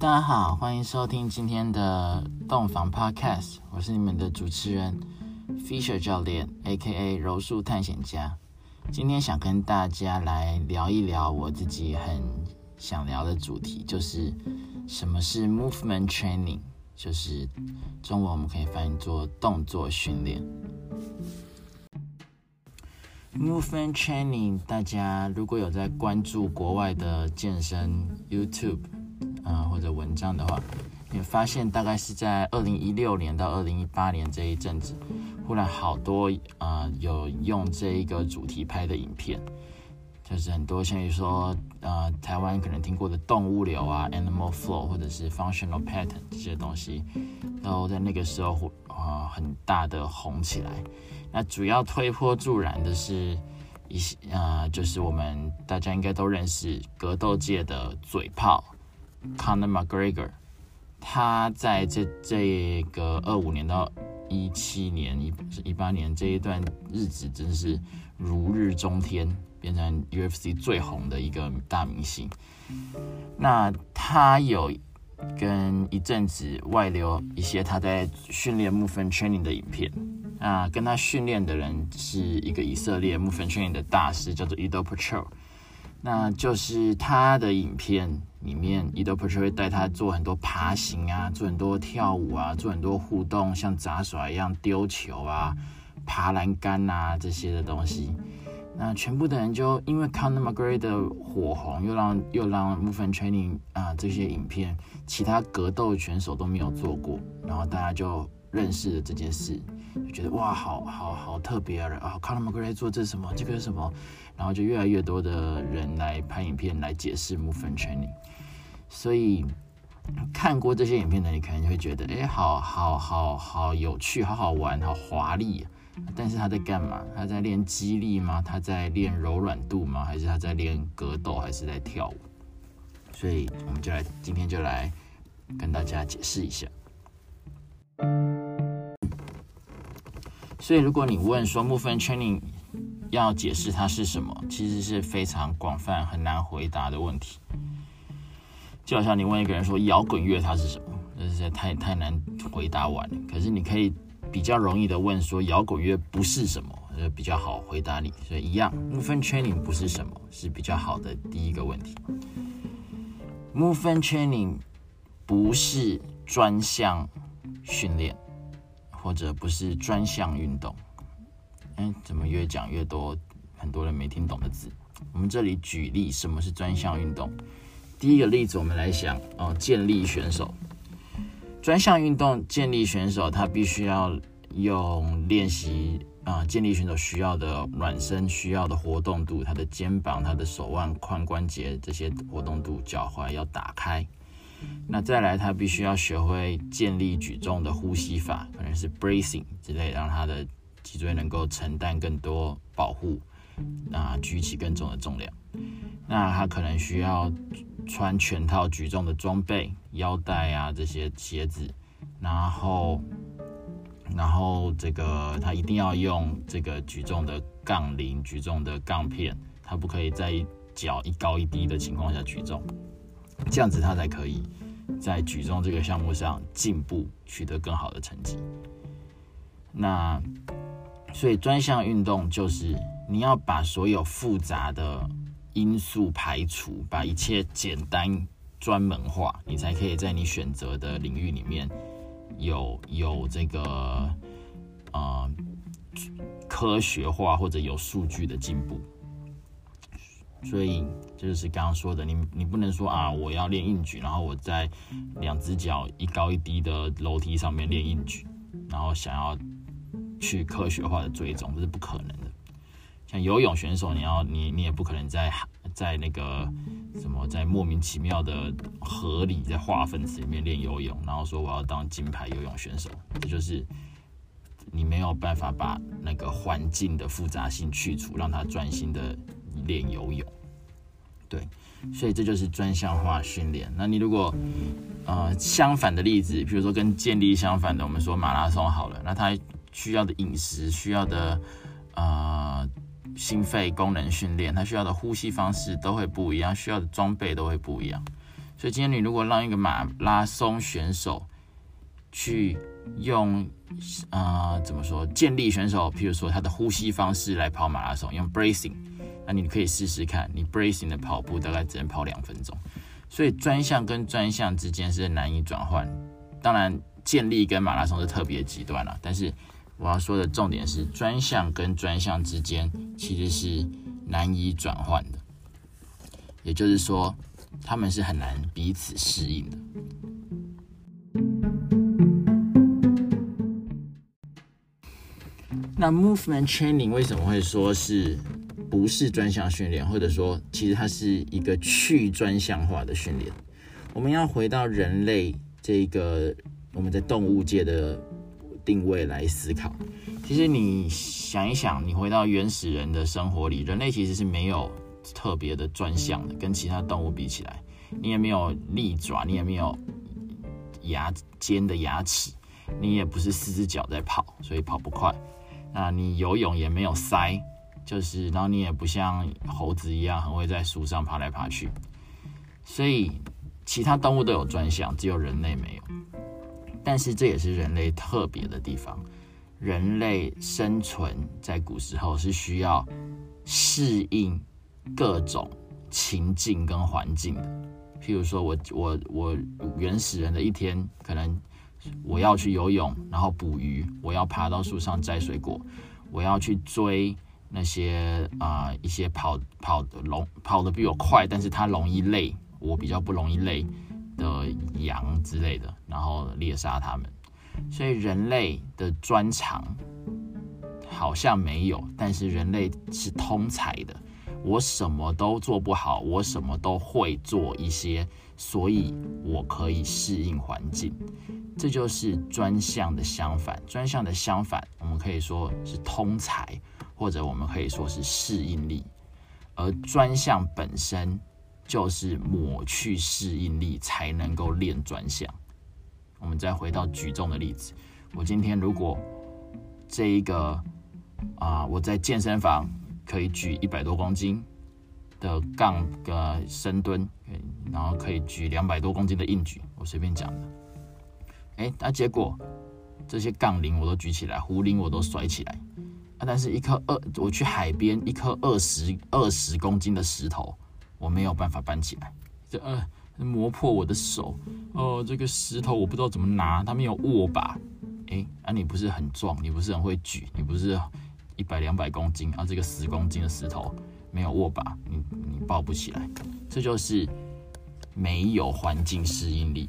大家好，欢迎收听今天的洞房 Podcast，我是你们的主持人 Fisher 教练，A.K.A 柔术探险家。今天想跟大家来聊一聊我自己很想聊的主题，就是什么是 Movement Training，就是中文我们可以翻译做动作训练。Movement Training，大家如果有在关注国外的健身 YouTube。啊，或者文章的话，你发现大概是在二零一六年到二零一八年这一阵子，忽然好多啊有用这一个主题拍的影片，就是很多，像比如说呃台湾可能听过的动物流啊，Animal Flow 或者是 Functional Pattern 这些东西，都在那个时候啊很大的红起来。那主要推波助澜的是一些啊，就是我们大家应该都认识格斗界的嘴炮。Conor McGregor，他在这这个二五年到一七年一一八年这一段日子，真是如日中天，变成 UFC 最红的一个大明星。那他有跟一阵子外流一些他在训练 movement training 的影片。啊，跟他训练的人是一个以色列 movement training 的大师，叫做 Edo Patrol。那就是他的影片。里面伊德普特会带他做很多爬行啊，做很多跳舞啊，做很多互动，像杂耍一样丢球啊、爬栏杆啊这些的东西。那全部的人就因为 Conor McGregor 的火红，又让又让 Movement Training 啊这些影片，其他格斗选手都没有做过，然后大家就认识了这件事，就觉得哇，好好好特别啊！啊，Conor McGregor 做这什么，这个是什么？然后就越来越多的人来拍影片来解释 Movement Training。所以看过这些影片的你，可能会觉得，哎，好好好好有趣，好好玩，好华丽。但是他在干嘛？他在练肌力吗？他在练柔软度吗？还是他在练格斗？还是在跳舞？所以我们就来今天就来跟大家解释一下。所以如果你问说 movement training 要解释它是什么，其实是非常广泛、很难回答的问题。就好像你问一个人说摇滚乐它是什么，这实在太太难回答完了。可是你可以比较容易的问说摇滚乐不是什么，就比较好回答你。所以一样，movement training 不是什么，是比较好的第一个问题。movement training 不是专项训练，或者不是专项运动。怎么越讲越多很多人没听懂的字？我们这里举例什么是专项运动。第一个例子，我们来想哦，健力选手，专项运动健力选手，他必须要用练习啊，健力选手需要的软身需要的活动度，他的肩膀、他的手腕、髋关节这些活动度，脚踝要打开。那再来，他必须要学会健力举重的呼吸法，可能是 breathing 之类，让他的脊椎能够承担更多保护，啊，举起更重的重量。那他可能需要穿全套举重的装备，腰带啊这些鞋子，然后，然后这个他一定要用这个举重的杠铃、举重的杠片，他不可以在脚一高一低的情况下举重，这样子他才可以在举重这个项目上进步，取得更好的成绩。那所以专项运动就是你要把所有复杂的。因素排除，把一切简单专门化，你才可以在你选择的领域里面有有这个啊科学化或者有数据的进步。所以这就是刚刚说的，你你不能说啊，我要练硬举，然后我在两只脚一高一低的楼梯上面练硬举，然后想要去科学化的追踪，这是不可能的。像游泳选手，你要你你也不可能在在那个什么在莫名其妙的河里在化粪池里面练游泳，然后说我要当金牌游泳选手，这就是你没有办法把那个环境的复杂性去除，让他专心的练游泳。对，所以这就是专项化训练。那你如果呃相反的例子，比如说跟健力相反的，我们说马拉松好了，那他需要的饮食需要的呃。心肺功能训练，它需要的呼吸方式都会不一样，需要的装备都会不一样，所以今天你如果让一个马拉松选手去用，呃，怎么说，健力选手，譬如说他的呼吸方式来跑马拉松，用 bracing，那你可以试试看，你 bracing 的跑步大概只能跑两分钟。所以专项跟专项之间是难以转换。当然，健力跟马拉松是特别极端了，但是我要说的重点是，专项跟专项之间其实是难以转换的，也就是说。他们是很难彼此适应的。那 movement training 为什么会说是不是专项训练，或者说其实它是一个去专项化的训练？我们要回到人类这个我们在动物界的定位来思考。其实你想一想，你回到原始人的生活里，人类其实是没有。特别的专项的，跟其他动物比起来，你也没有利爪，你也没有牙尖的牙齿，你也不是四只脚在跑，所以跑不快。那你游泳也没有鳃，就是然后你也不像猴子一样很会在树上爬来爬去。所以其他动物都有专项，只有人类没有。但是这也是人类特别的地方。人类生存在古时候是需要适应。各种情境跟环境的，譬如说，我我我原始人的一天，可能我要去游泳，然后捕鱼，我要爬到树上摘水果，我要去追那些啊一些跑跑的龙跑的比我快，但是它容易累，我比较不容易累的羊之类的，然后猎杀它们。所以人类的专长好像没有，但是人类是通才的。我什么都做不好，我什么都会做一些，所以我可以适应环境。这就是专项的相反。专项的相反，我们可以说是通才，或者我们可以说是适应力。而专项本身就是抹去适应力，才能够练专项。我们再回到举重的例子，我今天如果这一个啊，我在健身房。可以举一百多公斤的杠的深蹲，然后可以举两百多公斤的硬举，我随便讲的。哎，那结果这些杠铃我都举起来，壶铃我都甩起来，啊，但是一颗二，我去海边一颗二十二十公斤的石头，我没有办法搬起来，这呃磨破我的手。哦，这个石头我不知道怎么拿，它没有握把。哎，啊，你不是很壮，你不是很会举，你不是。一百两百公斤啊，这个十公斤的石头没有握把，你你抱不起来，这就是没有环境适应力，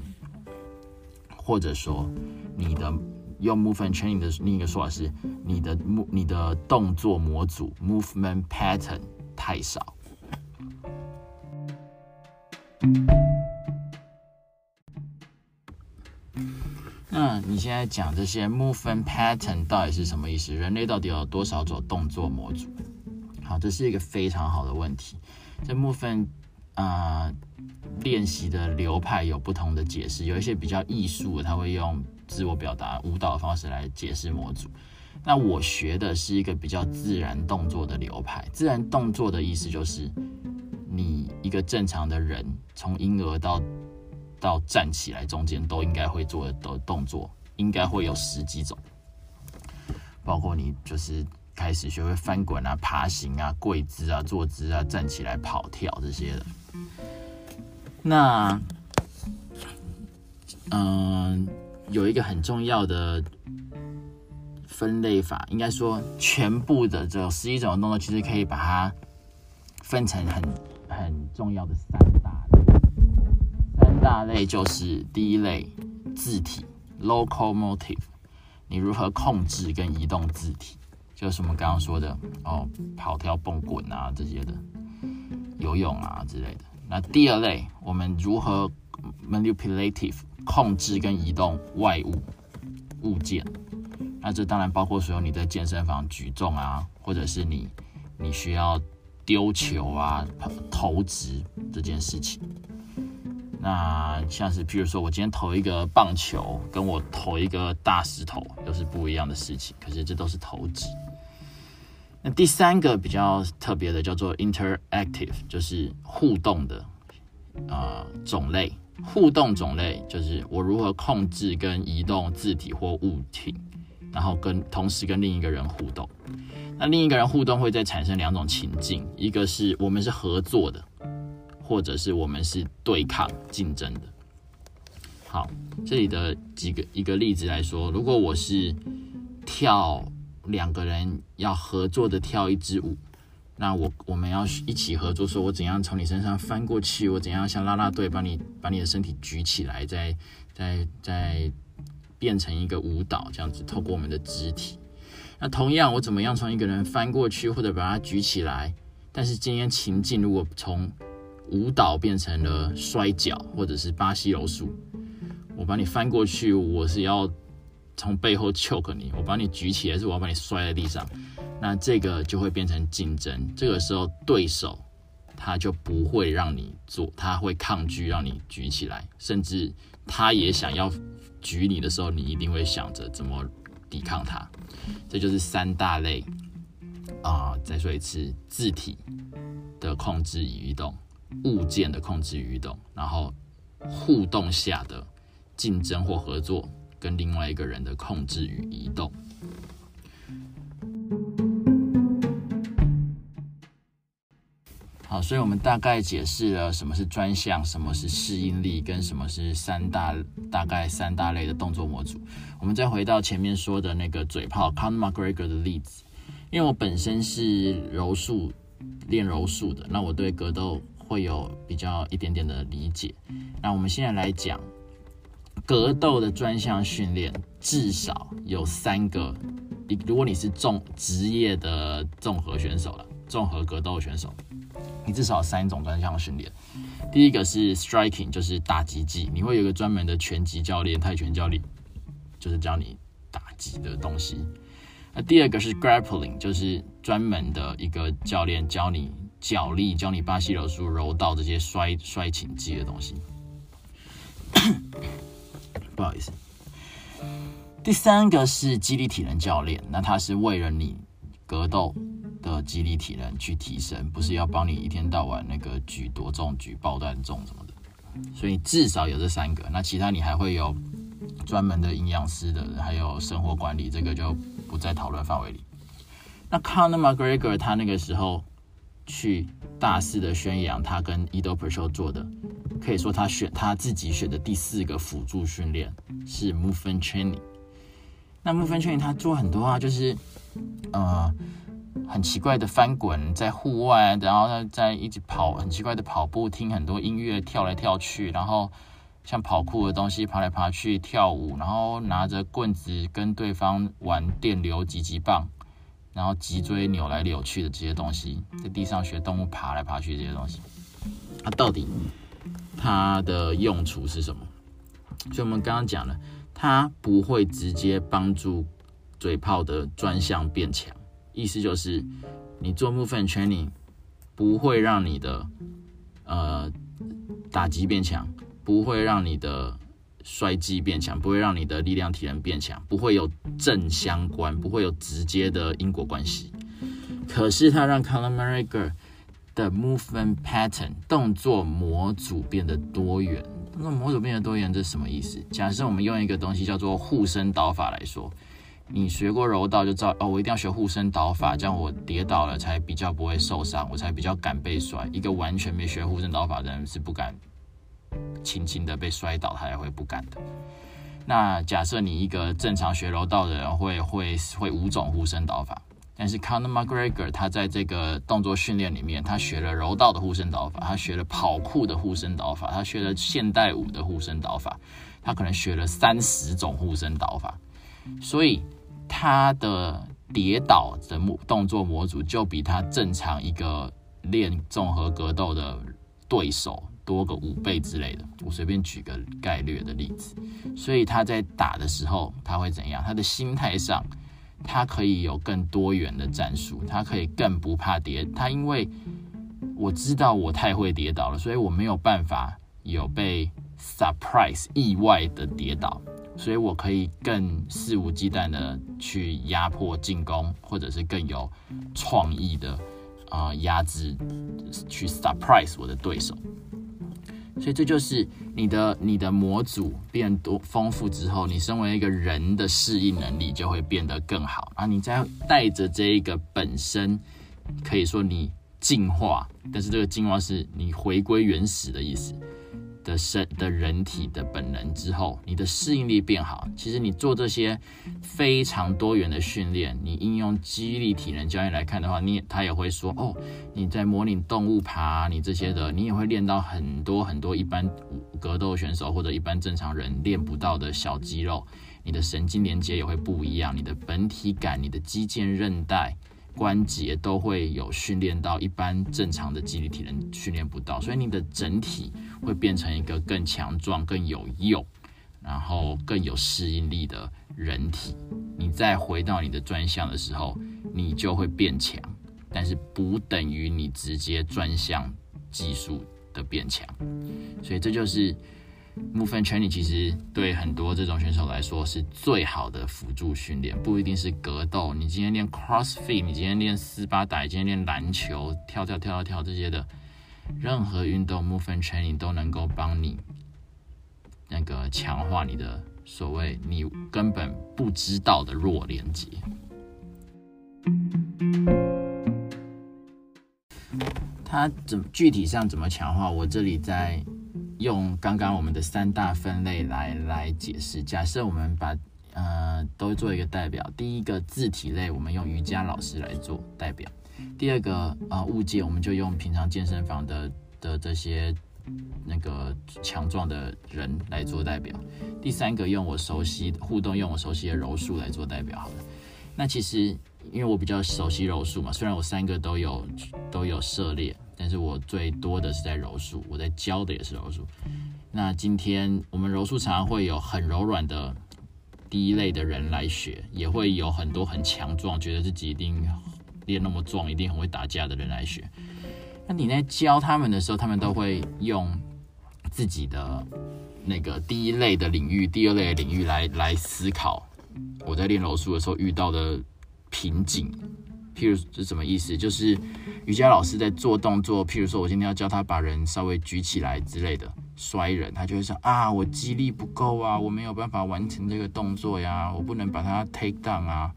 或者说你的用 movement training 的另一个说法是你的你的动作模组 movement pattern 太少。那你现在讲这些 movement pattern 到底是什么意思？人类到底有多少种动作模组？好，这是一个非常好的问题。这 movement 啊练习的流派有不同的解释，有一些比较艺术，他会用自我表达舞蹈的方式来解释模组。那我学的是一个比较自然动作的流派。自然动作的意思就是，你一个正常的人从婴儿到到站起来，中间都应该会做的动作，应该会有十几种，包括你就是开始学会翻滚啊、爬行啊、跪姿啊、坐姿啊、站起来、跑跳这些的。那，嗯，有一个很重要的分类法，应该说全部的这十一种动作，其实可以把它分成很很重要的三大类，三。大类就是第一类字体 （locomotive），你如何控制跟移动字体，就是我们刚刚说的哦，跑跳蹦滚啊这些的，游泳啊之类的。那第二类，我们如何 manipulative 控制跟移动外物物件？那这当然包括所有你在健身房举重啊，或者是你你需要丢球啊、投掷这件事情。那像是，譬如说，我今天投一个棒球，跟我投一个大石头，又是不一样的事情。可是这都是投掷。那第三个比较特别的叫做 interactive，就是互动的呃种类。互动种类就是我如何控制跟移动字体或物体，然后跟同时跟另一个人互动。那另一个人互动会再产生两种情境，一个是我们是合作的，或者是我们是对抗竞争的。好，这里的几个一个例子来说，如果我是跳两个人要合作的跳一支舞。那我我们要一起合作，说我怎样从你身上翻过去，我怎样像拉拉队把你把你的身体举起来，再再再变成一个舞蹈这样子，透过我们的肢体。那同样，我怎么样从一个人翻过去或者把它举起来？但是今天情境如果从舞蹈变成了摔跤或者是巴西柔术，我把你翻过去，我是要从背后 choke 你，我把你举起来，是我要把你摔在地上。那这个就会变成竞争，这个时候对手他就不会让你做，他会抗拒让你举起来，甚至他也想要举你的时候，你一定会想着怎么抵抗它。这就是三大类啊，再说一次，字体的控制与移动，物件的控制与移动，然后互动下的竞争或合作跟另外一个人的控制与移动。好，所以我们大概解释了什么是专项，什么是适应力，跟什么是三大大概三大类的动作模组。我们再回到前面说的那个嘴炮 Conor McGregor 的例子，因为我本身是柔术练柔术的，那我对格斗会有比较一点点的理解。那我们现在来讲格斗的专项训练，至少有三个。如果你是重职业的综合选手了，综合格斗选手。你至少三种专项训练。第一个是 striking，就是打击技，你会有一个专门的拳击教练、泰拳教练，就是教你打击的东西。那第二个是 grappling，就是专门的一个教练教你脚力，教你巴西柔术、柔道这些摔摔擒技的东西。不好意思。第三个是激励体能教练，那他是为了你格斗。的激励体能去提升，不是要帮你一天到晚那个举多重、举爆弹重什么的。所以至少有这三个，那其他你还会有专门的营养师的，还有生活管理，这个就不在讨论范围里。那 Conor McGregor 他那个时候去大肆的宣扬他跟 Edo p e r s h o 做的，可以说他选他自己选的第四个辅助训练是 Movement Training。那 Movement Training 他做很多啊，就是呃。很奇怪的翻滚在户外，然后在一直跑，很奇怪的跑步，听很多音乐，跳来跳去，然后像跑酷的东西爬来爬去，跳舞，然后拿着棍子跟对方玩电流击击棒，然后脊椎扭来扭去的这些东西，在地上学动物爬来爬去这些东西，它到底它的用处是什么？所以我们刚刚讲了，它不会直接帮助嘴炮的专项变强。意思就是，你做部分 training 不会让你的呃打击变强，不会让你的摔技变强，不会让你的力量体能变强，不会有正相关，不会有直接的因果关系。可是它让 Conor McGregor 的 movement pattern 动作模组变得多元。动作模组变得多元，这什么意思？假设我们用一个东西叫做护身导法来说。你学过柔道就知道哦，我一定要学护身导法，这样我跌倒了才比较不会受伤，我才比较敢被摔。一个完全没学护身导法的人是不敢轻轻的被摔倒，他也会不敢的。那假设你一个正常学柔道的人会会会五种护身导法，但是 Conor McGregor 他在这个动作训练里面，他学了柔道的护身导法，他学了跑酷的护身导法，他学了现代舞的护身导法，他可能学了三十种护身导法，所以。他的跌倒的模动作模组就比他正常一个练综合格斗的对手多个五倍之类的。我随便举个概略的例子，所以他在打的时候他会怎样？他的心态上，他可以有更多元的战术，他可以更不怕跌。他因为我知道我太会跌倒了，所以我没有办法有被 surprise 意外的跌倒。所以我可以更肆无忌惮的去压迫进攻，或者是更有创意的啊压制，去 surprise 我的对手。所以这就是你的你的模组变多丰富之后，你身为一个人的适应能力就会变得更好啊！你再带着这一个本身，可以说你进化，但是这个进化是你回归原始的意思。的身的人体的本能之后，你的适应力变好。其实你做这些非常多元的训练，你应用肌力体能教练来看的话，你他也会说哦，你在模拟动物爬，你这些的，你也会练到很多很多一般格斗选手或者一般正常人练不到的小肌肉，你的神经连接也会不一样，你的本体感，你的肌腱韧带。关节都会有训练到一般正常的肌力体能训练不到，所以你的整体会变成一个更强壮、更有用，然后更有适应力的人体。你再回到你的专项的时候，你就会变强，但是不等于你直接专项技术的变强。所以这就是。Move and training 其实对很多这种选手来说是最好的辅助训练，不一定是格斗。你今天练 CrossFit，你今天练斯巴达，今天练篮球，跳跳跳跳跳这些的，任何运动 movement training 都能够帮你那个强化你的所谓你根本不知道的弱连接。它怎具体上怎么强化？我这里在。用刚刚我们的三大分类来来解释。假设我们把呃都做一个代表，第一个字体类，我们用瑜伽老师来做代表；第二个啊物件，我们就用平常健身房的的这些那个强壮的人来做代表；第三个用我熟悉互动，用我熟悉的柔术来做代表。好了，那其实因为我比较熟悉柔术嘛，虽然我三个都有都有涉猎。但是我最多的是在柔术，我在教的也是柔术。那今天我们柔术常常会有很柔软的第一类的人来学，也会有很多很强壮，觉得自己一定练那么壮，一定很会打架的人来学。那你在教他们的时候，他们都会用自己的那个第一类的领域、第二类的领域来来思考。我在练柔术的时候遇到的瓶颈。譬如是什么意思？就是瑜伽老师在做动作，譬如说我今天要教他把人稍微举起来之类的，摔人，他就会说啊，我肌力不够啊，我没有办法完成这个动作呀，我不能把它 take down 啊。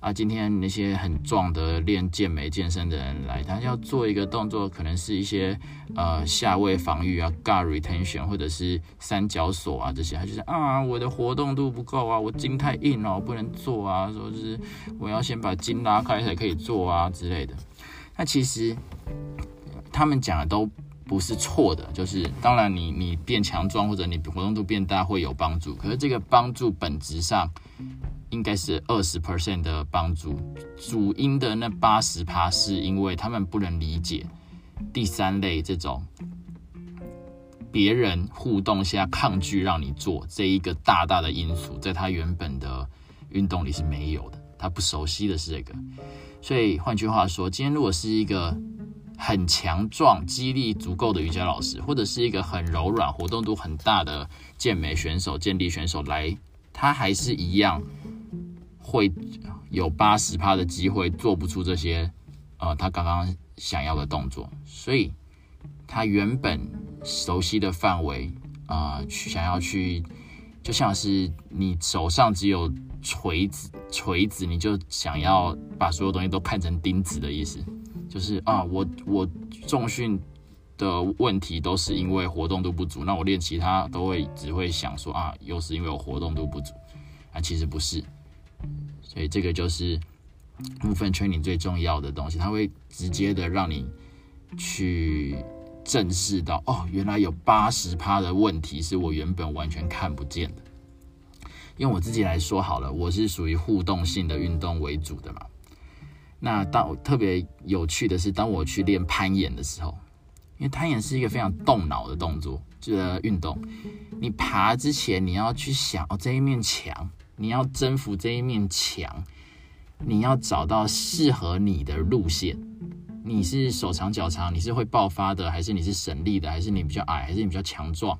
啊，今天那些很壮的练健美健身的人来，他要做一个动作，可能是一些呃下位防御啊，guard retention，或者是三角锁啊这些，他就是啊，我的活动度不够啊，我筋太硬了，我不能做啊，说是我要先把筋拉开才可以做啊之类的。那其实他们讲的都不是错的，就是当然你你变强壮或者你活动度变大会有帮助，可是这个帮助本质上。应该是二十 percent 的帮助，主因的那八十趴是因为他们不能理解第三类这种别人互动下抗拒让你做这一个大大的因素，在他原本的运动里是没有的，他不熟悉的是这个。所以换句话说，今天如果是一个很强壮、肌力足够的瑜伽老师，或者是一个很柔软、活动度很大的健美选手、健力选手来，他还是一样。会有八十趴的机会做不出这些，呃，他刚刚想要的动作，所以他原本熟悉的范围，啊，去想要去，就像是你手上只有锤子，锤子你就想要把所有东西都看成钉子的意思，就是啊，我我重训的问题都是因为活动度不足，那我练其他都会只会想说啊，又是因为我活动度不足，啊，其实不是。所以这个就是部分 training 最重要的东西，它会直接的让你去正视到，哦，原来有八十趴的问题是我原本完全看不见的。用我自己来说好了，我是属于互动性的运动为主的嘛。那当特别有趣的是，当我去练攀岩的时候，因为攀岩是一个非常动脑的动作，这个运动，你爬之前你要去想，哦，这一面墙。你要征服这一面墙，你要找到适合你的路线。你是手长脚长，你是会爆发的，还是你是省力的，还是你比较矮，还是你比较强壮？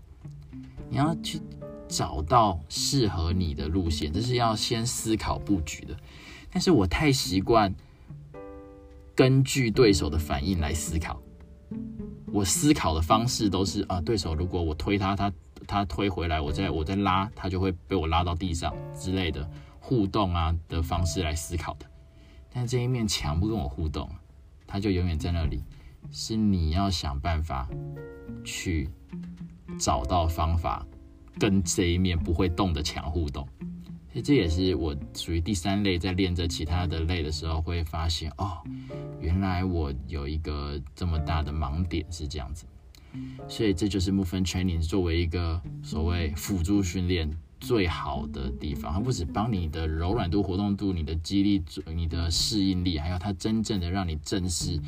你要去找到适合你的路线，这是要先思考布局的。但是我太习惯根据对手的反应来思考，我思考的方式都是啊，对手如果我推他，他他推回来，我再我再拉，他就会被我拉到地上之类的互动啊的方式来思考的。但这一面墙不跟我互动，他就永远在那里。是你要想办法去找到方法跟这一面不会动的墙互动。这也是我属于第三类，在练着其他的类的时候，会发现哦，原来我有一个这么大的盲点是这样子。所以这就是 movement training 作为一个所谓辅助训练最好的地方，它不止帮你的柔软度、活动度、你的肌力、你的适应力，还有它真正的让你正视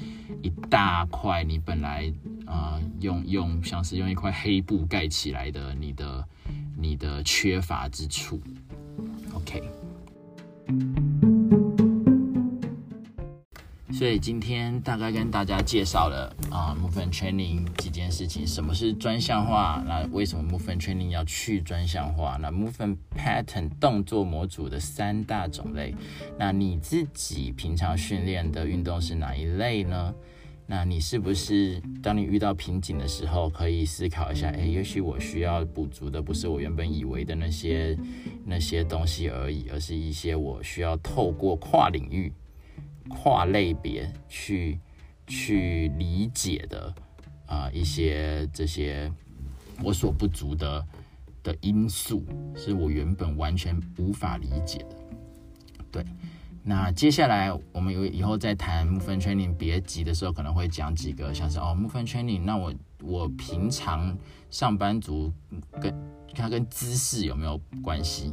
一大块你本来啊用用像是用一块黑布盖起来的你的你的缺乏之处。OK，所以今天大概跟大家介绍了啊，movement training 几件事情。什么是专项化？那为什么 movement training 要去专项化？那 movement pattern 动作模组的三大种类。那你自己平常训练的运动是哪一类呢？那你是不是当你遇到瓶颈的时候，可以思考一下？诶，也许我需要补足的不是我原本以为的那些那些东西而已，而是一些我需要透过跨领域、跨类别去去理解的啊一些这些我所不足的的因素，是我原本完全无法理解的。对。那接下来我们有以后再谈 movement training 别急的时候，可能会讲几个像是哦 movement training，那我我平常上班族跟它跟姿势有没有关系？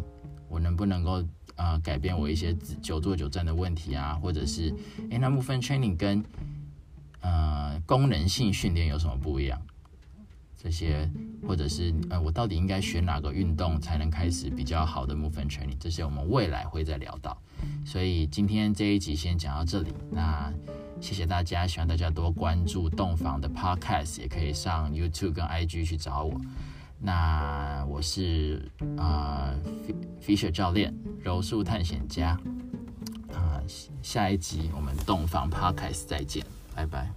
我能不能够啊改变我一些久坐久站的问题啊？或者是诶，那 movement training 跟呃功能性训练有什么不一样？这些，或者是呃，我到底应该选哪个运动才能开始比较好的 movement training？这些我们未来会再聊到。所以今天这一集先讲到这里。那谢谢大家，希望大家多关注洞房的 podcast，也可以上 YouTube 跟 IG 去找我。那我是啊，Fisher 教练，柔术探险家。啊，下一集我们洞房 podcast 再见，拜拜。